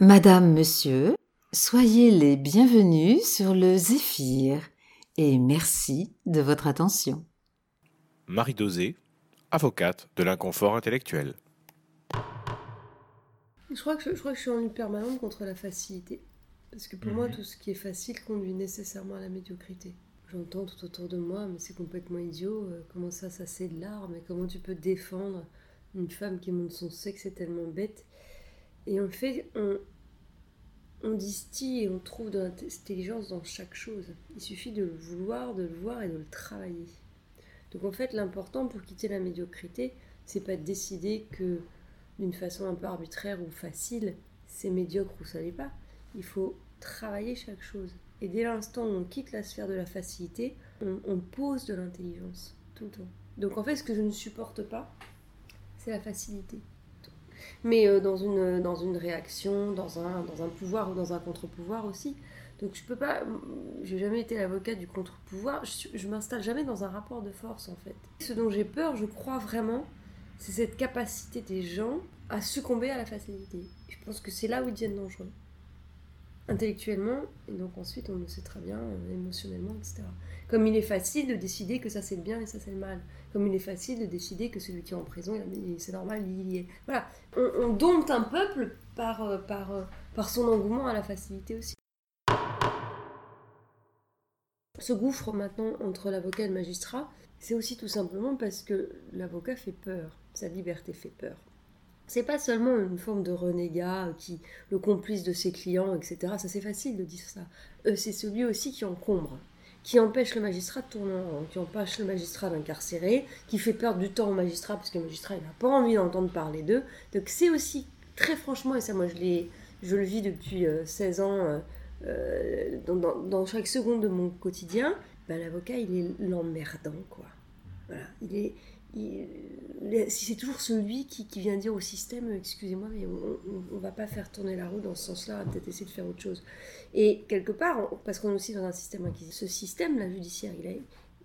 Madame, Monsieur, soyez les bienvenus sur le Zéphyr et merci de votre attention. Marie Dosé, avocate de l'inconfort intellectuel. Je crois, que je, je crois que je suis en lutte permanente contre la facilité. Parce que pour moi, Mhm. tout ce qui est facile conduit nécessairement à la médiocrité. J'entends tout autour de moi, mais c'est complètement idiot. euh, Comment ça, ça c'est de l'art Mais comment tu peux défendre une femme qui montre son sexe C'est tellement bête. Et en fait, on, distille et on trouve de l'intelligence dans chaque chose. Il suffit de le vouloir, de le voir et de le travailler. Donc en fait, l'important pour quitter la médiocrité, c'est pas de décider que d'une façon un peu arbitraire ou facile, c'est médiocre ou ça l'est pas. Il faut travailler chaque chose. Et dès l'instant où on quitte la sphère de la facilité, on pose de l'intelligence tout le temps. Donc en fait, ce que je ne supporte pas, c'est la facilité. Mais euh, dans, une, dans une réaction, dans un, dans un pouvoir ou dans un contre-pouvoir aussi. Donc je peux pas. J'ai jamais été l'avocat du contre-pouvoir. Je, je m'installe jamais dans un rapport de force en fait. Ce dont j'ai peur, je crois vraiment, c'est cette capacité des gens à succomber à la facilité. Je pense que c'est là où ils deviennent dangereux. Intellectuellement, et donc ensuite on le sait très bien, euh, émotionnellement, etc. Comme il est facile de décider que ça c'est le bien et ça c'est le mal. Comme il est facile de décider que celui qui est en prison, c'est normal, il y est. Voilà. On, dompte un peuple par, euh, par, euh, par son engouement à la facilité aussi. Ce gouffre maintenant entre l'avocat et le magistrat, c'est aussi tout simplement parce que l'avocat fait peur, sa liberté fait peur. C'est pas seulement une forme de renégat qui le complice de ses clients, etc. Ça c'est facile de dire ça. Euh, c'est celui aussi qui encombre, qui empêche le magistrat de tourner en rond, qui empêche le magistrat d'incarcérer, qui fait perdre du temps au magistrat parce que le magistrat n'a pas envie d'entendre parler d'eux. Donc c'est aussi très franchement, et ça moi je, je le vis depuis euh, 16 ans euh, euh, dans, dans- chaque seconde de mon quotidien, bah, l'avocat il est l'emmerdant quoi. Voilà, il est, c'est toujours celui qui, vient dire au système, euh, excusez-moi, mais on ne va pas faire tourner la roue dans ce sens-là, peut-être essayer de faire autre chose. Et quelque part, parce qu'on est aussi dans un système inquisitif, ce système, la judiciaire,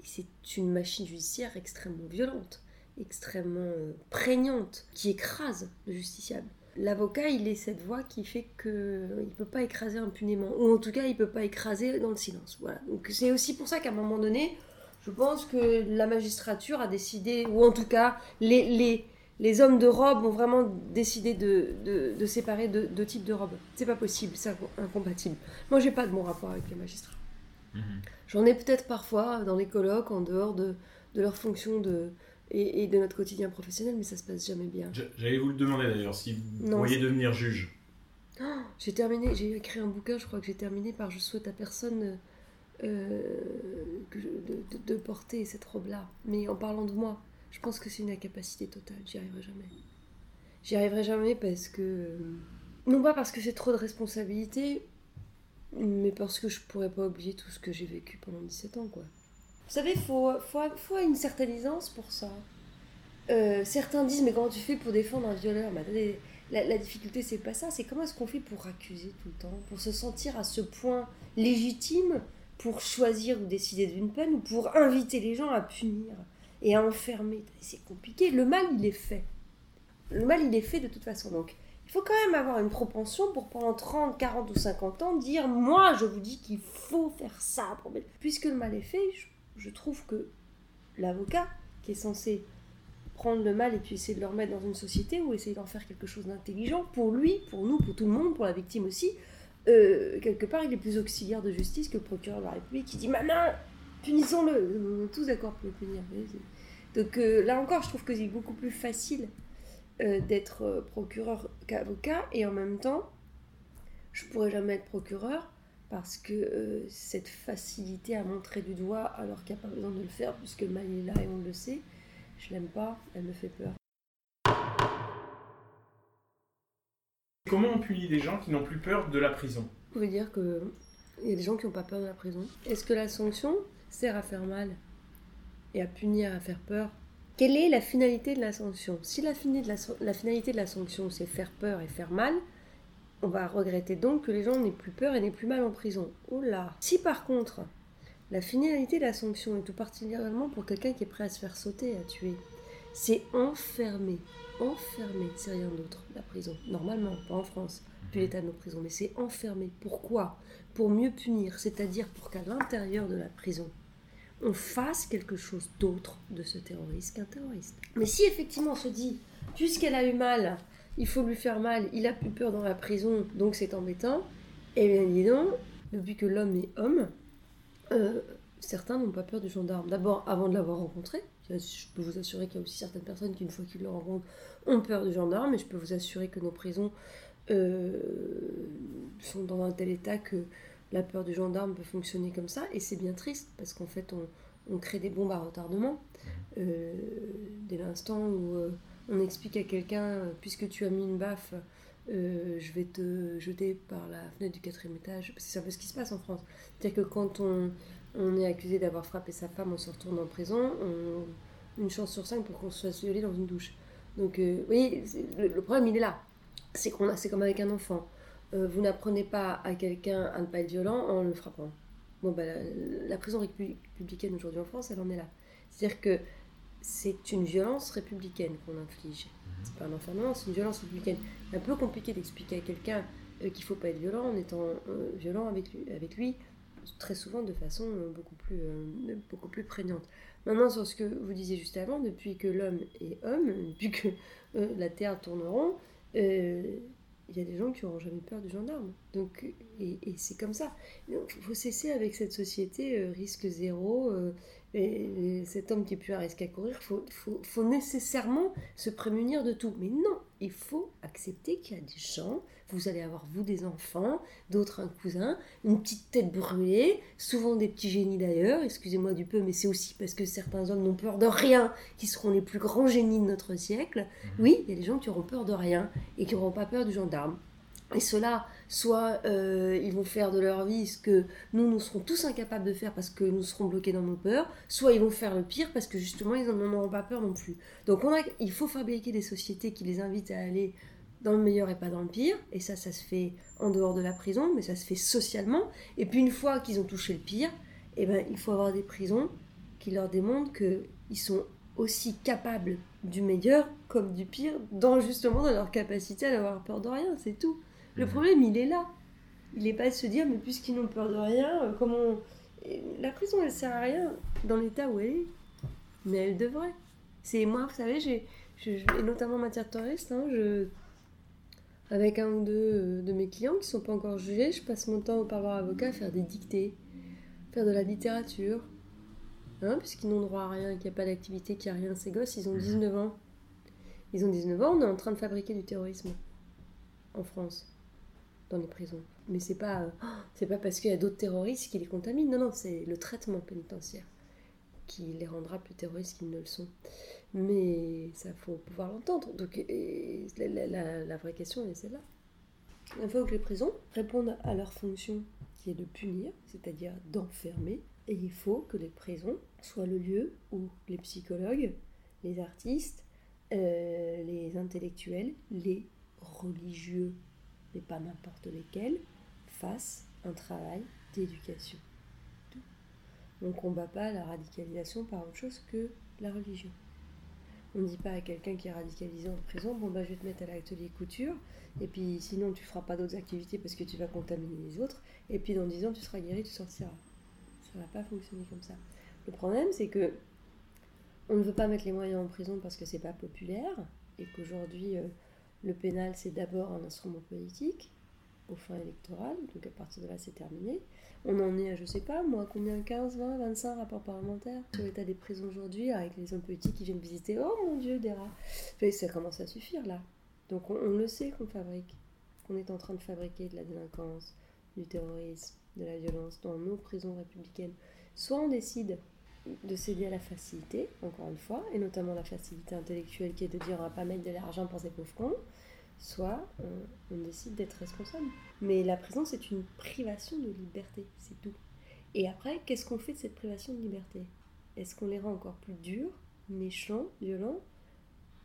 c'est une machine judiciaire extrêmement violente, extrêmement euh, prégnante, qui écrase le justiciable. L'avocat, il est cette voix qui fait que euh, il peut pas écraser impunément, ou en tout cas, il peut pas écraser dans le silence. Voilà. Donc c'est aussi pour ça qu'à un moment donné, je pense que la magistrature a décidé, ou en tout cas, les, les, les hommes de robe ont vraiment décidé de, de, de séparer deux, deux types de robes. C'est pas possible, c'est inco- incompatible. Moi, j'ai pas de bon rapport avec les magistrats. J'en ai peut-être parfois dans les colloques, en dehors de, de leur fonction de, et, et de notre quotidien professionnel, mais ça se passe jamais bien. J'a- J'allais vous le demander d'ailleurs, si vous Non, pourriez devenir juge. J'ai terminé, j'ai écrit un bouquin, je crois que j'ai terminé par Je souhaite à personne euh, de, porter cette robe-là. Mais en parlant de moi, je pense que c'est une incapacité totale, j'y arriverai jamais. J'y arriverai jamais parce que. euh, Non pas parce que c'est trop de responsabilité, mais parce que je pourrais pas oublier tout ce que j'ai vécu pendant 17 ans, quoi. Vous savez, faut, faut, faut une certaine aisance pour ça. Euh, certains disent, mais comment tu fais pour défendre un violeur? Attendez, la, la difficulté, c'est pas ça, c'est comment est-ce qu'on fait pour accuser tout le temps, pour se sentir à ce point légitime, pour choisir ou décider d'une peine, ou pour inviter les gens à punir et à enfermer. C'est compliqué, le mal, il est fait. Le mal, il est fait de toute façon. Donc, il faut quand même avoir une propension pour pendant 30, 40 ou 50 ans dire, moi, je vous dis qu'il faut faire ça. Puisque le mal est fait, je trouve que l'avocat, qui est censé prendre le mal et puis essayer de le remettre dans une société ou essayer d'en faire quelque chose d'intelligent pour lui, pour nous, pour tout le monde, pour la victime aussi. Euh, quelque part, il est plus auxiliaire de justice que le procureur de la République qui dit Maman, punissons-le. On tous d'accord pour le punir. Donc euh, là encore, je trouve que c'est beaucoup plus facile euh, d'être procureur qu'avocat et en même temps, je pourrais jamais être procureur parce que cette facilité à montrer du doigt alors qu'il n'y a pas besoin de le faire puisque le mal est là et on le sait, je l'aime pas, elle me fait peur. Comment on punit des gens qui n'ont plus peur de la prison? Vous pouvez dire que il y a des gens qui n'ont pas peur de la prison. Est-ce que la sanction sert à faire mal et à punir, à faire peur? Quelle est la finalité de la sanction? Si la, finalité de la sanction c'est faire peur et faire mal, on va regretter donc que les gens n'aient plus peur et n'aient plus mal en prison. Oh là Si par contre, la finalité de la sanction, et tout particulièrement pour quelqu'un qui est prêt à se faire sauter, à tuer, c'est enfermer. Enfermer, c'est rien d'autre, la prison. Normalement, pas en France. depuis l'état de nos prisons, mais c'est enfermer. Pourquoi? Pour mieux punir, c'est-à-dire pour qu'à l'intérieur de la prison, on fasse quelque chose d'autre de ce terroriste qu'un terroriste. Mais si effectivement on se dit, puisqu'elle a eu mal, il faut lui faire mal, il a plus peur dans la prison, donc c'est embêtant, eh bien dis donc, depuis que l'homme est homme, euh, certains n'ont pas peur du gendarme. D'abord, avant de l'avoir rencontré, je peux vous assurer qu'il y a aussi certaines personnes qui, une fois qu'ils le rencontrent, ont peur du gendarme, et je peux vous assurer que nos prisons euh, sont dans un tel état que la peur du gendarme peut fonctionner comme ça, et c'est bien triste, parce qu'en fait, on, crée des bombes à retardement. Euh, dès l'instant où euh, on explique à quelqu'un, puisque tu as mis une baffe, je vais te jeter par la fenêtre du quatrième étage. C'est un peu ce qui se passe en France. C'est-à-dire que quand on, on est accusé d'avoir frappé sa femme, on se retourne en prison, une chance sur cinq pour qu'on se fasse violer dans une douche. Donc, euh, oui, le, problème, il est là. C'est qu'on c'est comme avec un enfant. Euh, vous n'apprenez pas à quelqu'un à ne pas être violent en le frappant. Bon, bah, la, prison républicaine aujourd'hui en France, elle en est là. C'est-à-dire que c'est une violence républicaine qu'on inflige. C'est pas un enfermement, c'est une violence républicaine. C'est un peu compliqué d'expliquer à quelqu'un euh, qu'il faut pas être violent en étant violent avec lui, avec lui très souvent de façon euh, beaucoup plus, euh, beaucoup plus prégnante. Maintenant, sur ce que vous disiez juste avant, depuis que l'homme est homme, depuis que euh, la Terre tourne rond, il y a des gens qui n'auront jamais peur du gendarme. Donc, et, c'est comme ça. Il faut cesser avec cette société risque zéro. Et, cet homme qui est plus à risque à courir, il faut, faut, faut, nécessairement se prémunir de tout. Mais non, il faut accepter qu'il y a des gens vous allez avoir, vous, des enfants, d'autres un cousin, une petite tête brûlée, souvent des petits génies d'ailleurs, excusez-moi du peu, mais c'est aussi parce que certains hommes n'ont peur de rien, qui seront les plus grands génies de notre siècle. Mhm. Oui, il y a des gens qui auront peur de rien et qui n'auront pas peur du gendarme. Et cela, soit euh, ils vont faire de leur vie ce que nous, nous serons tous incapables de faire parce que nous serons bloqués dans nos peurs, soit ils vont faire le pire parce que justement, ils n'en auront pas peur non plus. Donc il faut fabriquer des sociétés qui les invitent à aller dans le meilleur et pas dans le pire. Et ça, ça se fait en dehors de la prison, mais ça se fait socialement. Et puis une fois qu'ils ont touché le pire, eh ben, il faut avoir des prisons qui leur démontrent qu'ils sont aussi capables du meilleur comme du pire, dans justement dans leur capacité à n'avoir peur de rien, c'est tout. Le problème, il est là. Il n'est pas de se dire, mais puisqu'ils n'ont peur de rien, euh, comment... La prison, elle sert à rien dans l'état où elle est. Mais elle devrait. C'est moi, vous savez, j'ai, et notamment en matière terroriste, hein, je avec un ou deux euh, de mes clients qui ne sont pas encore jugés, je passe mon temps au parloir avocat à faire des dictées, faire de la littérature, hein, puisqu'ils n'ont droit à rien, qu'il n'y a pas d'activité, qu'il n'y a rien. Ces gosses, ils ont 19 ans. Ils ont 19 ans, on est en train de fabriquer du terrorisme en France, dans les prisons. Mais c'est pas, c'est pas parce qu'il y a d'autres terroristes qui les contaminent, non, non, c'est le traitement pénitentiaire qui les rendra plus terroristes qu'ils ne le sont. Mais ça faut pouvoir l'entendre. Donc la, vraie question est celle-là. Il faut que les prisons répondent à leur fonction qui est de punir, c'est-à-dire d'enfermer. Et il faut que les prisons soient le lieu où les psychologues, les artistes, euh, les intellectuels, les religieux, mais pas n'importe lesquels, fassent un travail d'éducation. On ne combat pas la radicalisation par autre chose que la religion. On ne dit pas à quelqu'un qui est radicalisé en prison, bon bah je vais te mettre à l'atelier couture, et puis sinon tu feras pas d'autres activités parce que tu vas contaminer les autres, et puis dans 10 ans tu seras guéri, tu sortiras. Ça va pas fonctionner comme ça. Le problème c'est que on ne veut pas mettre les moyens en prison parce que c'est pas populaire, et qu'aujourd'hui euh, le pénal c'est d'abord un instrument politique, au fin électoral, donc à partir de là c'est terminé. On en est à, je sais pas, moi, combien 15, 20, 25 rapports parlementaires sur l'état des prisons aujourd'hui, avec les hommes politiques qui viennent visiter. Oh mon Dieu, des rats Ça commence à suffire là. Donc on, le sait qu'on fabrique, qu'on est en train de fabriquer de la délinquance, du terrorisme, de la violence dans nos prisons républicaines. Soit on décide de céder à la facilité, encore une fois, et notamment la facilité intellectuelle qui est de dire on va pas mettre de l'argent pour ces pauvres cons, soit on, décide d'être responsable. Mais la prison, c'est une privation de liberté, c'est tout. Et après, qu'est-ce qu'on fait de cette privation de liberté? Est-ce qu'on les rend encore plus durs, méchants, violents?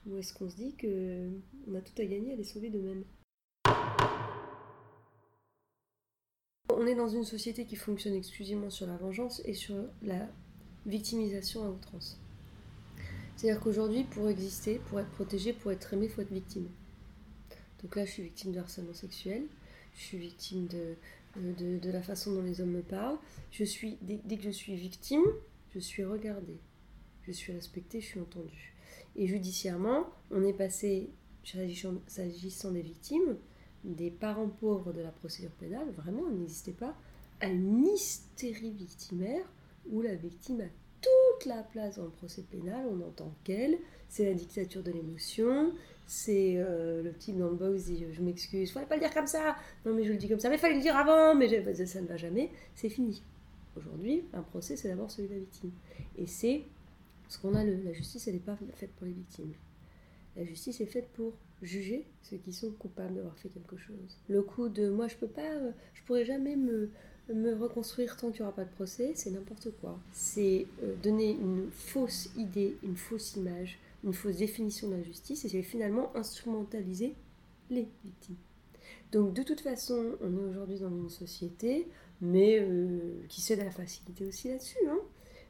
Ou est-ce qu'on se dit qu'on a tout à gagner à les sauver d'eux-mêmes? On est dans une société qui fonctionne exclusivement sur la vengeance et sur la victimisation à outrance. C'est-à-dire qu'aujourd'hui, pour exister, pour être protégé, pour être aimé, il faut être victime. Donc là, je suis victime de harcèlement sexuel. je suis victime de, de, de la façon dont les hommes me parlent. Je suis, dès, dès que je suis victime, je suis regardée, je suis respectée, je suis entendue. Et judiciairement, on est passé, s'agissant des victimes, des parents pauvres de la procédure pénale, vraiment, elle n'existait pas, à une hystérie victimaire où la victime a toute la place dans le procès pénal, on entend qu'elle, c'est la dictature de l'émotion, c'est euh, le type dans le box dit je m'excuse, fallait pas le dire comme ça, non mais je le dis comme ça, mais fallait le dire avant, mais ça, ça ne va jamais, c'est fini. Aujourd'hui, un procès c'est d'abord celui de la victime. Et c'est ce qu'on a, le, la justice elle n'est pas faite pour les victimes. La justice est faite pour juger ceux qui sont coupables d'avoir fait quelque chose. Le coup de moi je peux pas, euh, je pourrais jamais me, me reconstruire tant qu'il n'y aura pas de procès, c'est n'importe quoi. C'est euh, donner une fausse idée, une fausse image, une fausse définition de la justice et c'est finalement instrumentaliser les victimes. Donc de toute façon, on est aujourd'hui dans une société, mais euh, qui cède à la facilité aussi là-dessus. Hein.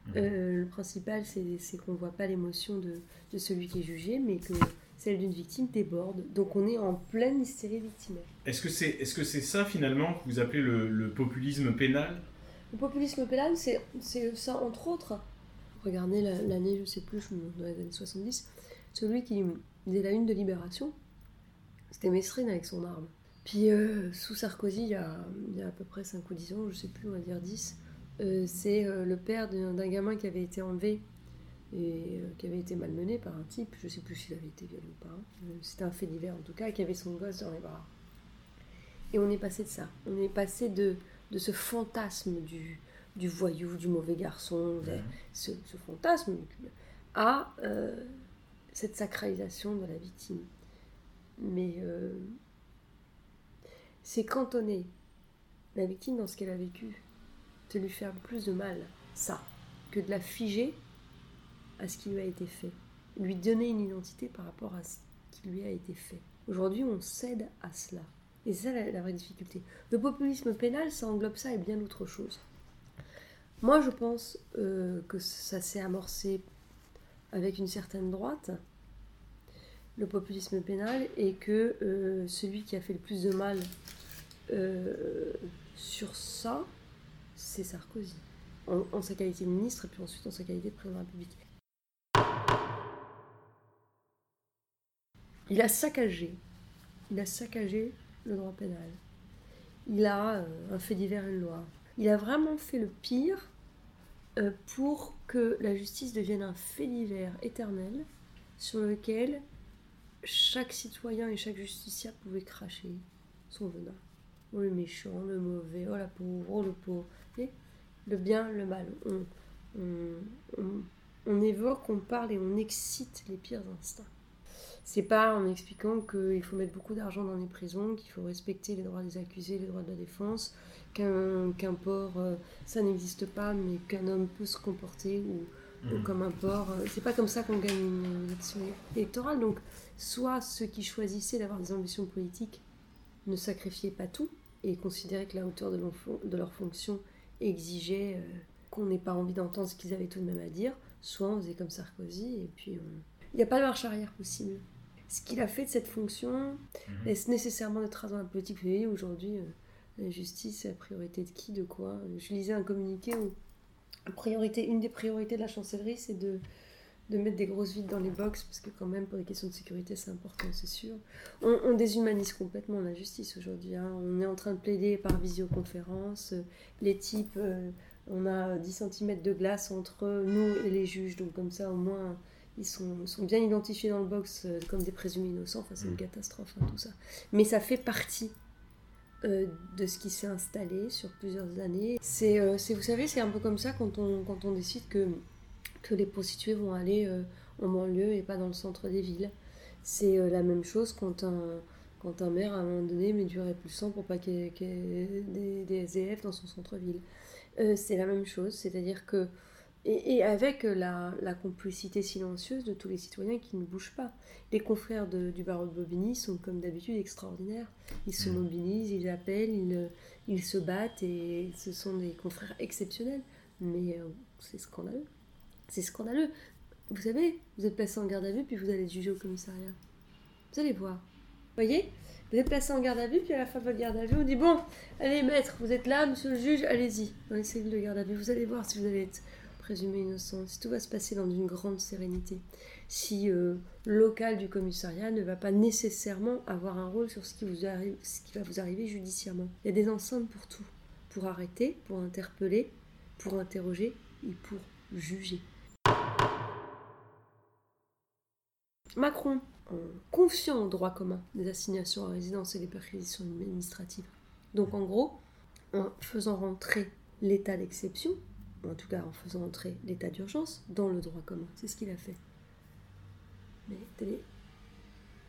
Mmh. Euh, le principal, c'est qu'on ne voit pas l'émotion de, de, celui qui est jugé, mais que celle d'une victime déborde. Donc on est en pleine hystérie victimaire. Est-ce que c'est est -ce c'est ça finalement que vous appelez le, le populisme pénal? Le populisme pénal, c'est ça entre autres. Regardez l'année, je sais plus, dans les années 70, celui qui faisait la une de Libération, c'était Mesrine avec son arme. Puis euh, sous Sarkozy, il y, a, il y, a, à peu près 5 ou 10 ans, je sais plus, on va dire 10, euh, c'est euh, le père d'un gamin qui avait été enlevé et euh, qui avait été malmené par un type, je sais plus s'il avait été violé ou pas, hein. c'était un fait divers en tout cas, qui avait son gosse dans les bras. Et on est passé de ça, on est passé de, de ce fantasme du, du voyou, du mauvais garçon, de, ce, ce, fantasme, à euh, cette sacralisation de la victime. Mais euh, c'est cantonner la victime dans ce qu'elle a vécu, de lui faire plus de mal, ça, que de la figer à ce qui lui a été fait, lui donner une identité par rapport à ce qui lui a été fait. Aujourd'hui, on cède à cela. Et c'est ça la, vraie difficulté. Le populisme pénal, ça englobe ça et bien autre chose. Moi, je pense euh, que ça s'est amorcé avec une certaine droite, le populisme pénal, et que euh, celui qui a fait le plus de mal euh, sur ça, c'est Sarkozy, en, en, sa qualité de ministre, et puis ensuite en sa qualité de président de la République. Il a saccagé, il a saccagé le droit pénal. Il a euh, un fait divers une loi. Il a vraiment fait le pire euh, pour que la justice devienne un fait divers éternel sur lequel chaque citoyen et chaque justiciable pouvait cracher son venin. Oh le méchant, le mauvais, oh la pauvre, oh le pauvre. Et le bien, le mal. On évoque, on parle et on excite les pires instincts. C'est pas en expliquant qu'il faut mettre beaucoup d'argent dans les prisons, qu'il faut respecter les droits des accusés, les droits de la défense, qu'un qu porc, euh, ça n'existe pas, mais qu'un homme peut se comporter ou, mmh. ou comme un porc. Euh, c'est pas comme ça qu'on gagne une élection électorale. Donc, soit ceux qui choisissaient d'avoir des ambitions politiques ne sacrifiaient pas tout et considéraient que la hauteur de, de leur fonction exigeait euh, qu'on n'ait pas envie d'entendre ce qu'ils avaient tout de même à dire, soit on faisait comme Sarkozy et puis on il n'y a pas de marche arrière possible. Ce qu'il a fait de cette fonction mmh. laisse nécessairement de traces dans la politique. Vous voyez, aujourd'hui, euh, la justice, c'est la priorité de qui, de quoi? Je lisais un communiqué où priorité, une des priorités de la chancellerie, c'est de, de mettre des grosses vides dans les box, parce que quand même, pour les questions de sécurité, c'est important, c'est sûr. On, on, déshumanise complètement la justice aujourd'hui. Hein. On est en train de plaider par visioconférence. Les types, euh, on a 10 cm de glace entre nous et les juges, donc comme ça, au moins ils sont, sont, bien identifiés dans le box euh, comme des présumés innocents. Enfin, c'est une catastrophe, hein, tout ça. Mais ça fait partie euh, de ce qui s'est installé sur plusieurs années. C'est, euh, vous savez, c'est un peu comme ça quand on, quand on décide que, que les prostituées vont aller en banlieue et pas dans le centre des villes. C'est la même chose quand un, quand un maire, à un moment donné, met du répulsant pour pas qu'il y ait, qu ait des, des, SDF dans son centre-ville. C'est la même chose, c'est-à-dire que et, et, avec la, la, complicité silencieuse de tous les citoyens qui ne bougent pas. Les confrères de, du barreau de Bobigny sont comme d'habitude extraordinaires. Ils se mobilisent, ils appellent, ils, ils, se battent et ce sont des confrères exceptionnels. Mais euh, c'est scandaleux. C'est scandaleux. Vous savez, vous êtes placé en garde à vue puis vous allez être jugé au commissariat. Vous allez voir. Vous voyez? Vous êtes placé en garde à vue, puis à la fin de votre garde à vue, on dit Bon, allez, maître, vous êtes là, monsieur le juge, allez-y, dans les cellules de garde à vue. Vous allez voir si vous allez être présumé innocent, si tout va se passer dans une grande sérénité, si euh, local du commissariat ne va pas nécessairement avoir un rôle sur ce qui, vous arrive, ce qui va vous arriver judiciairement. Il y a des enceintes pour tout pour arrêter, pour interpeller, pour interroger et pour juger. Macron, confiant au droit commun des assignations à résidence et des perquisitions administratives. Donc en gros, en faisant rentrer l'état d'exception, en tout cas en faisant entrer l'état d'urgence, dans le droit commun. C'est ce qu'il a fait. Mais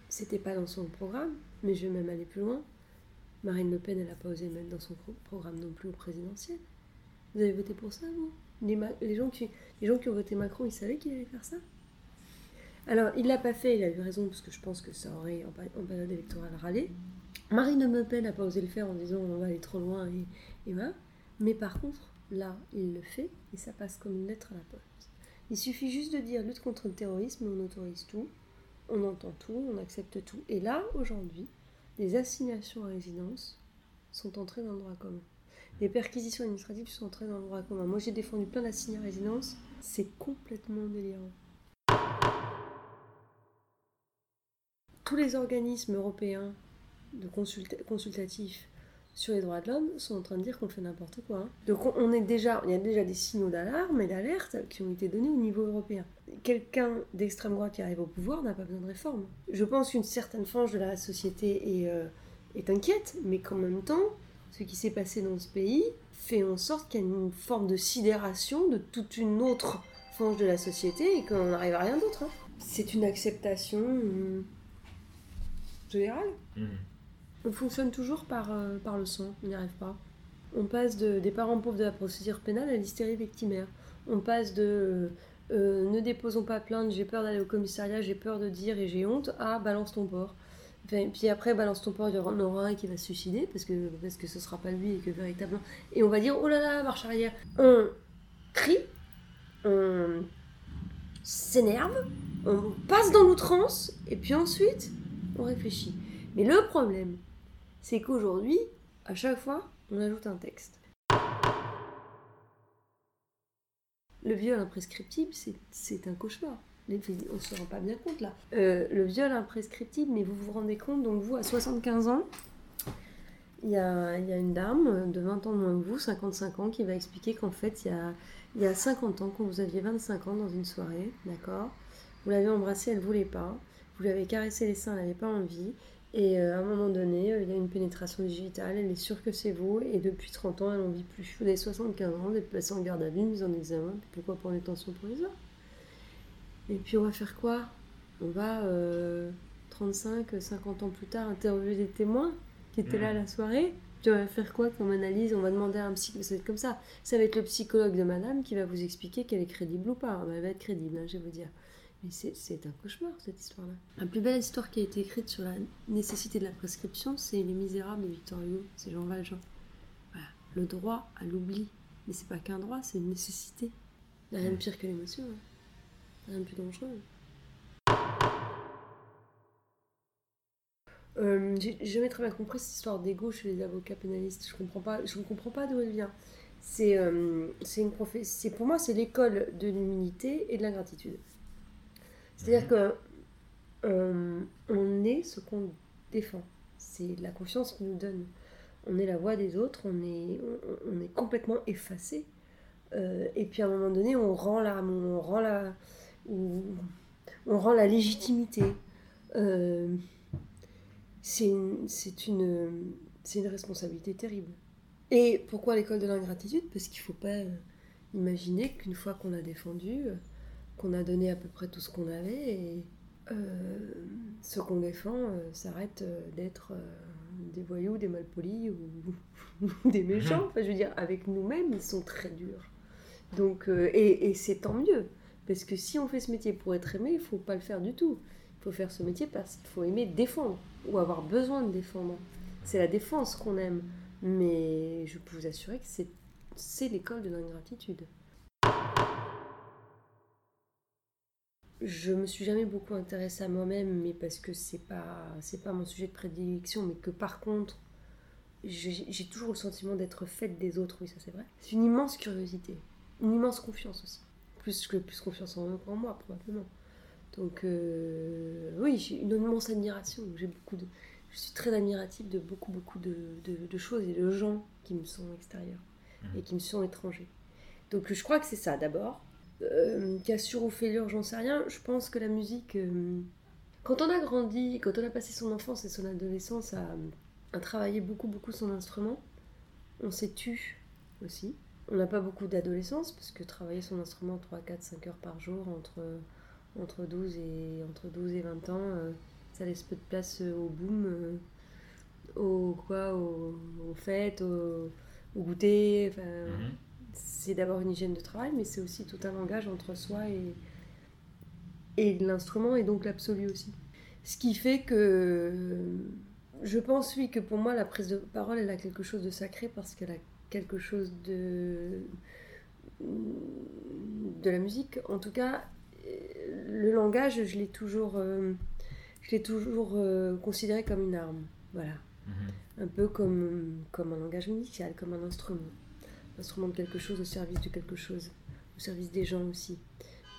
c'était pas dans son programme, mais je vais même aller plus loin. Marine Le Pen, elle n'a pas osé mettre dans son programme non plus au présidentiel. Vous avez voté pour ça, vous? Les, gens qui, ont voté Macron, ils savaient qu'il allait faire ça? Alors, il l'a pas fait, il a eu raison, parce que je pense que ça aurait, en, période électorale, râlé. Marine Le Pen n'a pas osé le faire en disant on va aller trop loin et, et voilà. Mais par contre, là, il le fait et ça passe comme une lettre à la poste. Il suffit juste de dire lutte contre le terrorisme, on autorise tout, on entend tout, on accepte tout. Et là, aujourd'hui, les assignations à résidence sont entrées dans le droit commun. Les perquisitions administratives sont entrées dans le droit commun. Moi, j'ai défendu plein d'assignations à résidence. C'est complètement délirant. Tous les organismes européens de consultatifs sur les droits de l'homme sont en train de dire qu'on fait n'importe quoi. Hein. Donc on est déjà, il y a déjà des signaux d'alarme et d'alerte qui ont été donnés au niveau européen. Quelqu'un d'extrême droite qui arrive au pouvoir n'a pas besoin de réforme. Je pense qu'une certaine frange de la société est, euh, est inquiète, mais qu'en même temps, ce qui s'est passé dans ce pays fait en sorte qu'il y a une forme de sidération de toute une autre frange de la société et qu'on n'arrive à rien d'autre. Hein. C'est une acceptation hum, générale. Mmh. On fonctionne toujours par, euh, par le son, on n'y arrive pas. On passe de, des parents pauvres de la procédure pénale à l'hystérie victimaire. On passe de euh, ne déposons pas plainte, j'ai peur d'aller au commissariat, j'ai peur de dire et j'ai honte, à balance ton porc. puis après, balance ton porc, il y en aura un qui va se suicider parce que, parce que ce sera pas lui et que véritablement. Et on va dire oh là là, marche arrière. On crie, on s'énerve, on passe dans l'outrance et puis ensuite on réfléchit. Mais le problème, c'est qu'aujourd'hui, à chaque fois, on ajoute un texte. Le viol imprescriptible, c'est un cauchemar. On ne se rend pas bien compte là. Euh, le viol imprescriptible, mais vous vous rendez compte, donc vous, à 75 ans, il y a, une dame de 20 ans moins que vous, 55 ans, qui va expliquer qu'en fait, il y a, il y a 50 ans, quand vous aviez 25 ans dans une soirée, d'accord? Vous l'avez embrassée, elle ne voulait pas. Vous lui avez caressé les seins, elle n'avait pas envie. Et euh, à un moment donné, euh, il y a une pénétration digitale, elle est sûre que c'est vous, et depuis 30 ans, elle n'en vit plus. Vous avez 75 ans, vous êtes placé en garde à vue, mise en examen, pourquoi pour tensions provisoire? Et puis on va faire quoi? On va, 35, euh, 50 ans plus tard, interviewer des témoins qui étaient là à la soirée, puis on va faire quoi? Comme analyse On va demander à un psychologue, ça va être comme ça. Ça va être le psychologue de madame qui va vous expliquer qu'elle est crédible ou pas. Elle va être crédible, hein, je vais vous dire. Mais c'est un cauchemar, cette histoire-là. La plus belle histoire qui a été écrite sur la nécessité de la prescription, c'est Les Misérables de Victor Hugo, c'est Jean Valjean. Voilà. Le droit à l'oubli. Mais c'est pas qu'un droit, c'est une nécessité. Il n'y a rien de pire que l'émotion. Hein. Rien de plus dangereux. Euh, J'ai jamais très bien compris cette histoire d'ego chez les avocats pénalistes. Je comprends pas, je ne comprends pas d'où elle vient. C'est euh, une pour moi, c'est l'école de l'humilité et de l'ingratitude. C'est-à-dire que euh, on est ce qu'on défend. C'est la confiance qu'on nous donne. On est la voix des autres, on est, complètement effacé. Euh, et puis à un moment donné, on rend la, la, la légitimité. Euh, c'est une, responsabilité terrible. Et pourquoi l'école de l'ingratitude Parce qu'il ne faut pas imaginer qu'une fois qu'on a défendu, qu'on a donné à peu près tout ce qu'on avait et euh, ce qu'on défend euh, s'arrête euh, d'être des voyous, des malpolis ou, des méchants. Mhm. Enfin, je veux dire, avec nous-mêmes, ils sont très durs. Donc, et, et c'est tant mieux. Parce que si on fait ce métier pour être aimé, il faut pas le faire du tout. Il faut faire ce métier parce qu'il faut aimer défendre ou avoir besoin de défendre. C'est la défense qu'on aime. Mais je peux vous assurer que c'est l'école de l'ingratitude. Je me suis jamais beaucoup intéressée à moi-même, mais parce que c'est pas c'est pas mon sujet de prédilection, mais que par contre j'ai toujours le sentiment d'être faite des autres, oui ça c'est vrai. C'est une immense curiosité, une immense confiance aussi, plus que plus confiance en, en moi probablement. Donc euh, oui, j'ai une immense admiration. J'ai beaucoup de, je suis très admirative de beaucoup beaucoup de, de- de choses et de gens qui me sont extérieurs Mhm. et qui me sont étrangers. Donc je crois que c'est ça d'abord. Euh, Cassure ou fêlure, j'en sais rien. Je pense que la musique, euh, quand on a grandi, quand on a passé son enfance et son adolescence à, travailler beaucoup beaucoup son instrument, on s'est tu aussi. On n'a pas beaucoup d'adolescence parce que travailler son instrument 3, 4, 5 heures par jour entre, entre, 12, et, entre 12 et 20 ans, euh, ça laisse peu de place euh, au boom, au, quoi, au, aux fêtes, au, goûter. Mhm. C'est d'abord une hygiène de travail, mais c'est aussi tout un langage entre soi et, et l'instrument, et donc l'absolu aussi. Ce qui fait que je pense, oui, que pour moi, la prise de parole, elle a quelque chose de sacré parce qu'elle a quelque chose de de la musique. En tout cas, le langage, je l'ai toujours, euh, je l'ai toujours euh, considéré comme une arme. Voilà Mhm. un peu comme, comme un langage musical, comme un instrument. Instrument de quelque chose au service de quelque chose, au service des gens aussi.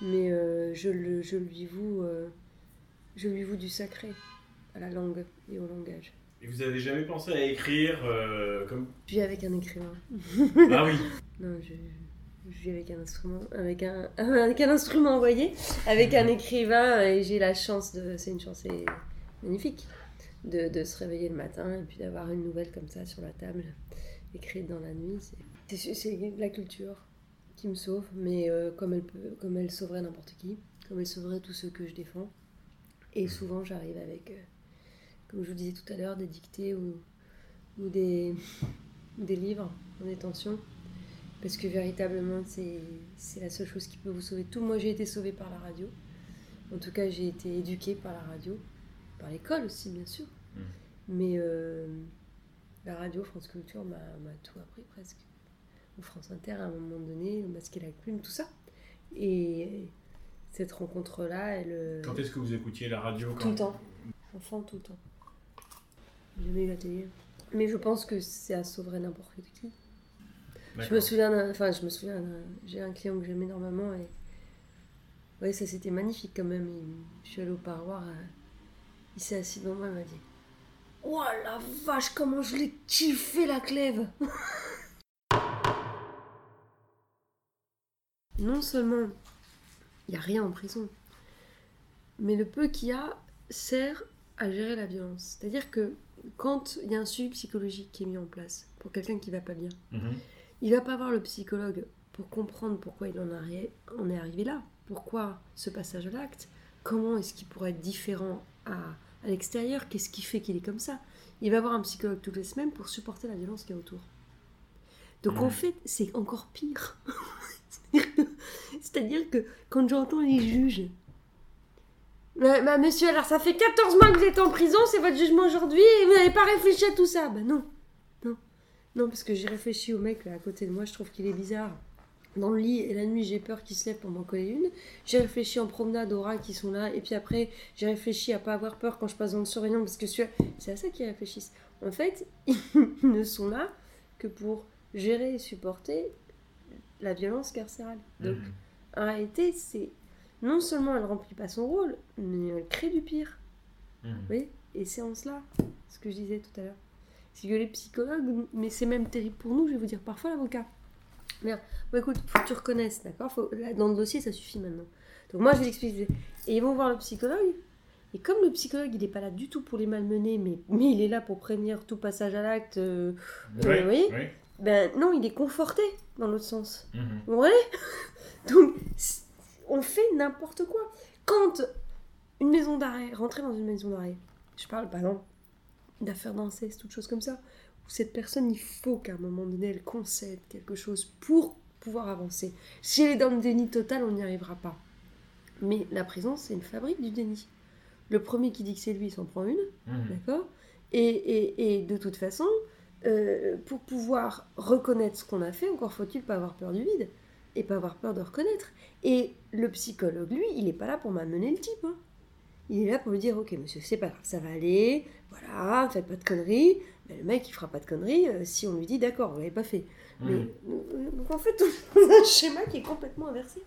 Mais euh, je, le, je, lui voue, euh, je lui voue du sacré à la langue et au langage. Et vous avez jamais pensé à écrire euh, comme. Puis avec un écrivain. Ah oui Non, je, je vis avec un instrument, avec un, avec un instrument envoyé, avec un écrivain, et j'ai la chance de. C'est une chance magnifique de, de se réveiller le matin et puis d'avoir une nouvelle comme ça sur la table, écrite dans la nuit. C'est- C'est la culture qui me sauve, mais euh, comme, elle peut, comme elle sauverait n'importe qui, comme elle sauverait tous ceux que je défends. Et souvent, j'arrive avec, euh, comme je vous disais tout à l'heure, des dictées ou, ou des, des livres en détention. Parce que véritablement, c'est la seule chose qui peut vous sauver tout. Moi, j'ai été sauvée par la radio. En tout cas, j'ai été éduquée par la radio. Par l'école aussi, bien sûr. Mm. Mais euh, la radio, France Culture, m'a tout appris presque. France Inter, à un moment donné, le masque et la plume, tout ça. Et cette rencontre-là, elle... euh, Quand est-ce que vous écoutiez la radio quand... tout le temps. Enfant, tout le temps. J'ai jamais eu la télé. Mais je pense que ça sauverait n'importe qui. Je me souviens d'un- Enfin, je me souviens d'un- J'ai un client que j'aime énormément et... Ouais, ça c'était magnifique quand même. Il- Je suis allée au parloir. euh, Il s'est assis devant moi, il m'a dit... Oh la vache, comment je l'ai kiffé la clève Non seulement il n'y a rien en prison, mais le peu qu'il y a sert à gérer la violence. C'est-à-dire que quand il y a un suivi psychologique qui est mis en place pour quelqu'un qui va pas bien, Mhm. il va pas voir le psychologue pour comprendre pourquoi il en est arrivé là, pourquoi ce passage à l'acte, comment est-ce qu'il pourrait être différent à, à l'extérieur, qu'est-ce qui fait qu'il est comme ça? Il va voir un psychologue toutes les semaines pour supporter la violence qu'il y a autour. Donc en Mhm. fait, c'est encore pire. C'est-à-dire que- quand j'entends les juges, bah, bah, monsieur, alors ça fait 14 mois que vous êtes en prison, c'est votre jugement aujourd'hui et vous n'avez pas réfléchi à tout ça. Bah non, non, non, parce que j'ai réfléchi au mec là, à côté de moi, je trouve qu'il est bizarre. Dans le lit, et la nuit, j'ai peur qu'il se lève pour m'en coller une. J'ai réfléchi en promenade aux rats qui sont là, et puis après, j'ai réfléchi à pas avoir peur quand je passe dans le surveillant, parce que c'est à ça qu'ils réfléchissent. En fait, ils ne sont là que pour gérer et supporter la violence carcérale. Donc, Mhm. en réalité, c'est non seulement elle remplit pas son rôle, mais elle crée du pire. Mhm. Voyez? Et c'est en cela, ce que je disais tout à l'heure. C'est que les psychologues, mais c'est même terrible pour nous, je vais vous dire, parfois l'avocat. Merde, bon écoute, faut que tu reconnaisses, d'accord? Faut- là, Dans le dossier, ça suffit maintenant. Donc moi, je vais l'expliquer. Et ils vont voir le psychologue, et comme le psychologue, il n'est pas là du tout pour les malmener, mais, mais il est là pour prévenir tout passage à l'acte, euh, voyez? ouais. ben non, il est conforté dans l'autre sens. Mhm. Vous voyez? Donc, on fait n'importe quoi. Quand une maison d'arrêt, rentrer dans une maison d'arrêt, je parle par exemple d'affaires d'inceste, toutes choses comme ça, où cette personne, il faut qu'à un moment donné, elle concède quelque chose pour pouvoir avancer. Si elle est dans le déni total, on n'y arrivera pas. Mais la prison, c'est une fabrique du déni. Le premier qui dit que c'est lui, il s'en prend une. Mhm. D'accord? Et, et, et de toute façon, euh, pour pouvoir reconnaître ce qu'on a fait, encore faut-il pas avoir peur du vide. et pas avoir peur de reconnaître. Et le psychologue, lui, il n'est pas là pour m'amener le type. hein. Il est là pour lui dire Ok, monsieur, c'est pas grave, ça va aller, voilà, faites pas de conneries. Mais le mec, il fera pas de conneries euh, si on lui dit D'accord, vous l'avez pas fait. Mais, Mhm. euh, donc en fait, on a un schéma qui est complètement inversé.